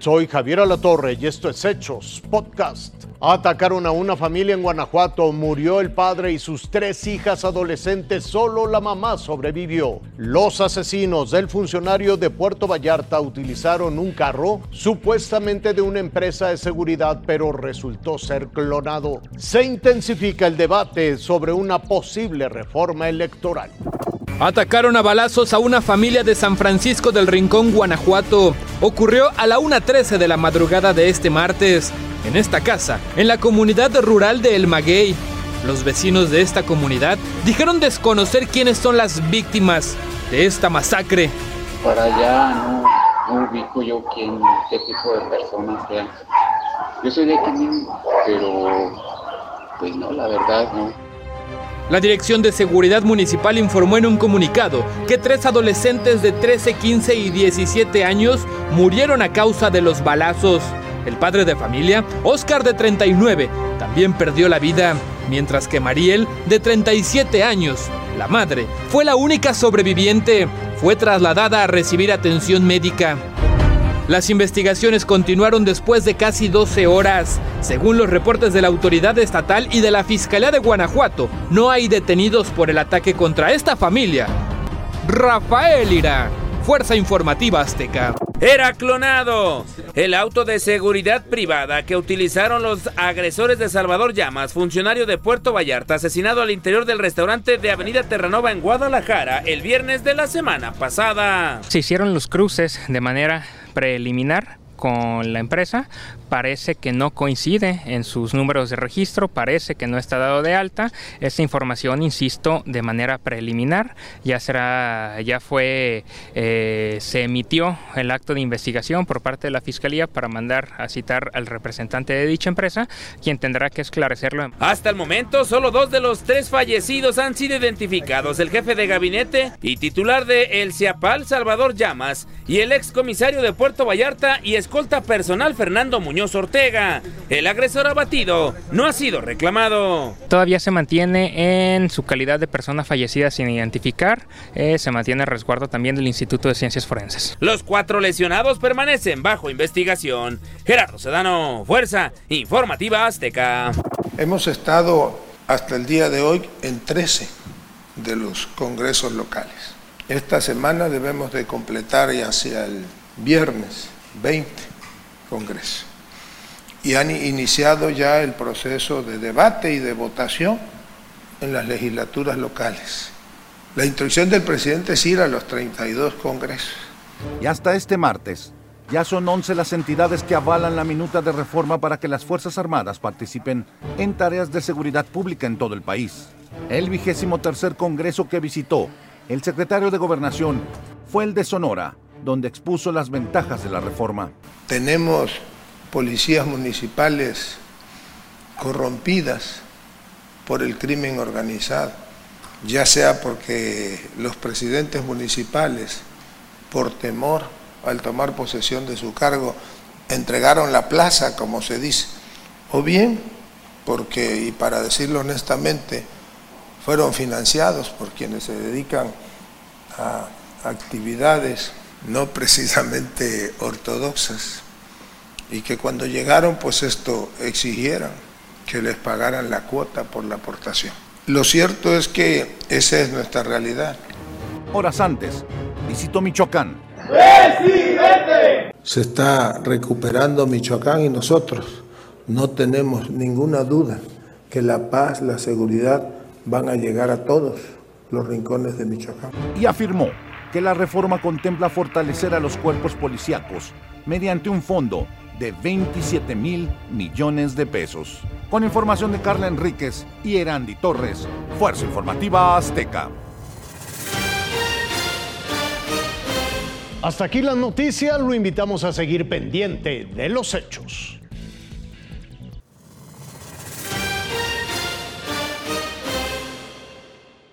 Soy Javier Alatorre y esto es Hechos Podcast. Atacaron a una familia en Guanajuato, murió el padre y sus tres hijas adolescentes, solo la mamá sobrevivió. Los asesinos del funcionario de Puerto Vallarta utilizaron un carro supuestamente de una empresa de seguridad, pero resultó ser clonado. Se intensifica el debate sobre una posible reforma electoral. Atacaron a balazos a una familia de San Francisco del Rincón, Guanajuato. Ocurrió a la 1.13 de la madrugada de este martes, en esta casa, en la comunidad rural de El Maguey. Los vecinos de esta comunidad dijeron desconocer quiénes son las víctimas de esta masacre. Para allá no, ubico yo quién, qué tipo de personas sean. Yo soy de aquí pero pues no, la verdad no. La Dirección de Seguridad Municipal informó en un comunicado que tres adolescentes de 13, 15 y 17 años murieron a causa de los balazos. El padre de familia, Oscar de 39, también perdió la vida, mientras que Mariel, de 37 años, la madre, fue la única sobreviviente. Fue trasladada a recibir atención médica. Las investigaciones continuaron después de casi 12 horas. Según los reportes de la autoridad estatal y de la Fiscalía de Guanajuato, no hay detenidos por el ataque contra esta familia. Rafael Ira, Fuerza Informativa Azteca. Era clonado. El auto de seguridad privada que utilizaron los agresores de Salvador Llamas, funcionario de Puerto Vallarta, asesinado al interior del restaurante de Avenida Terranova en Guadalajara el viernes de la semana pasada. Se hicieron los cruces de manera preliminar con la empresa parece que no coincide en sus números de registro, parece que no está dado de alta. Esta información, insisto, de manera preliminar, ya será, ya fue, eh, se emitió el acto de investigación por parte de la Fiscalía para mandar a citar al representante de dicha empresa, quien tendrá que esclarecerlo. Hasta el momento, solo dos de los tres fallecidos han sido identificados, el jefe de gabinete y titular de El CIAPAL, Salvador Llamas, y el ex comisario de Puerto Vallarta y escolta personal Fernando Muñoz Ortega. El agresor abatido no ha sido reclamado. Todavía se mantiene en su calidad de persona fallecida sin identificar. Eh, se mantiene a resguardo también del Instituto de Ciencias Forenses. Los cuatro lesionados permanecen bajo investigación. Gerardo Sedano, Fuerza Informativa Azteca. Hemos estado hasta el día de hoy en 13 de los congresos locales. Esta semana debemos de completar y hacia el viernes 20 congresos y han iniciado ya el proceso de debate y de votación en las legislaturas locales. La instrucción del presidente es ir a los 32 congresos. Y hasta este martes, ya son 11 las entidades que avalan la minuta de reforma para que las Fuerzas Armadas participen en tareas de seguridad pública en todo el país. El vigésimo tercer congreso que visitó el secretario de Gobernación fue el de Sonora, donde expuso las ventajas de la reforma. Tenemos policías municipales corrompidas por el crimen organizado, ya sea porque los presidentes municipales, por temor al tomar posesión de su cargo, entregaron la plaza, como se dice, o bien porque, y para decirlo honestamente, fueron financiados por quienes se dedican a actividades no precisamente ortodoxas y que cuando llegaron pues esto exigieran que les pagaran la cuota por la aportación. Lo cierto es que esa es nuestra realidad. Horas antes, visitó Michoacán. ¡Presidente! Se está recuperando Michoacán y nosotros no tenemos ninguna duda que la paz, la seguridad van a llegar a todos los rincones de Michoacán. Y afirmó que la reforma contempla fortalecer a los cuerpos policíacos mediante un fondo de 27 mil millones de pesos. Con información de Carla Enríquez y Erandi Torres, Fuerza Informativa Azteca. Hasta aquí las noticias, lo invitamos a seguir pendiente de los hechos.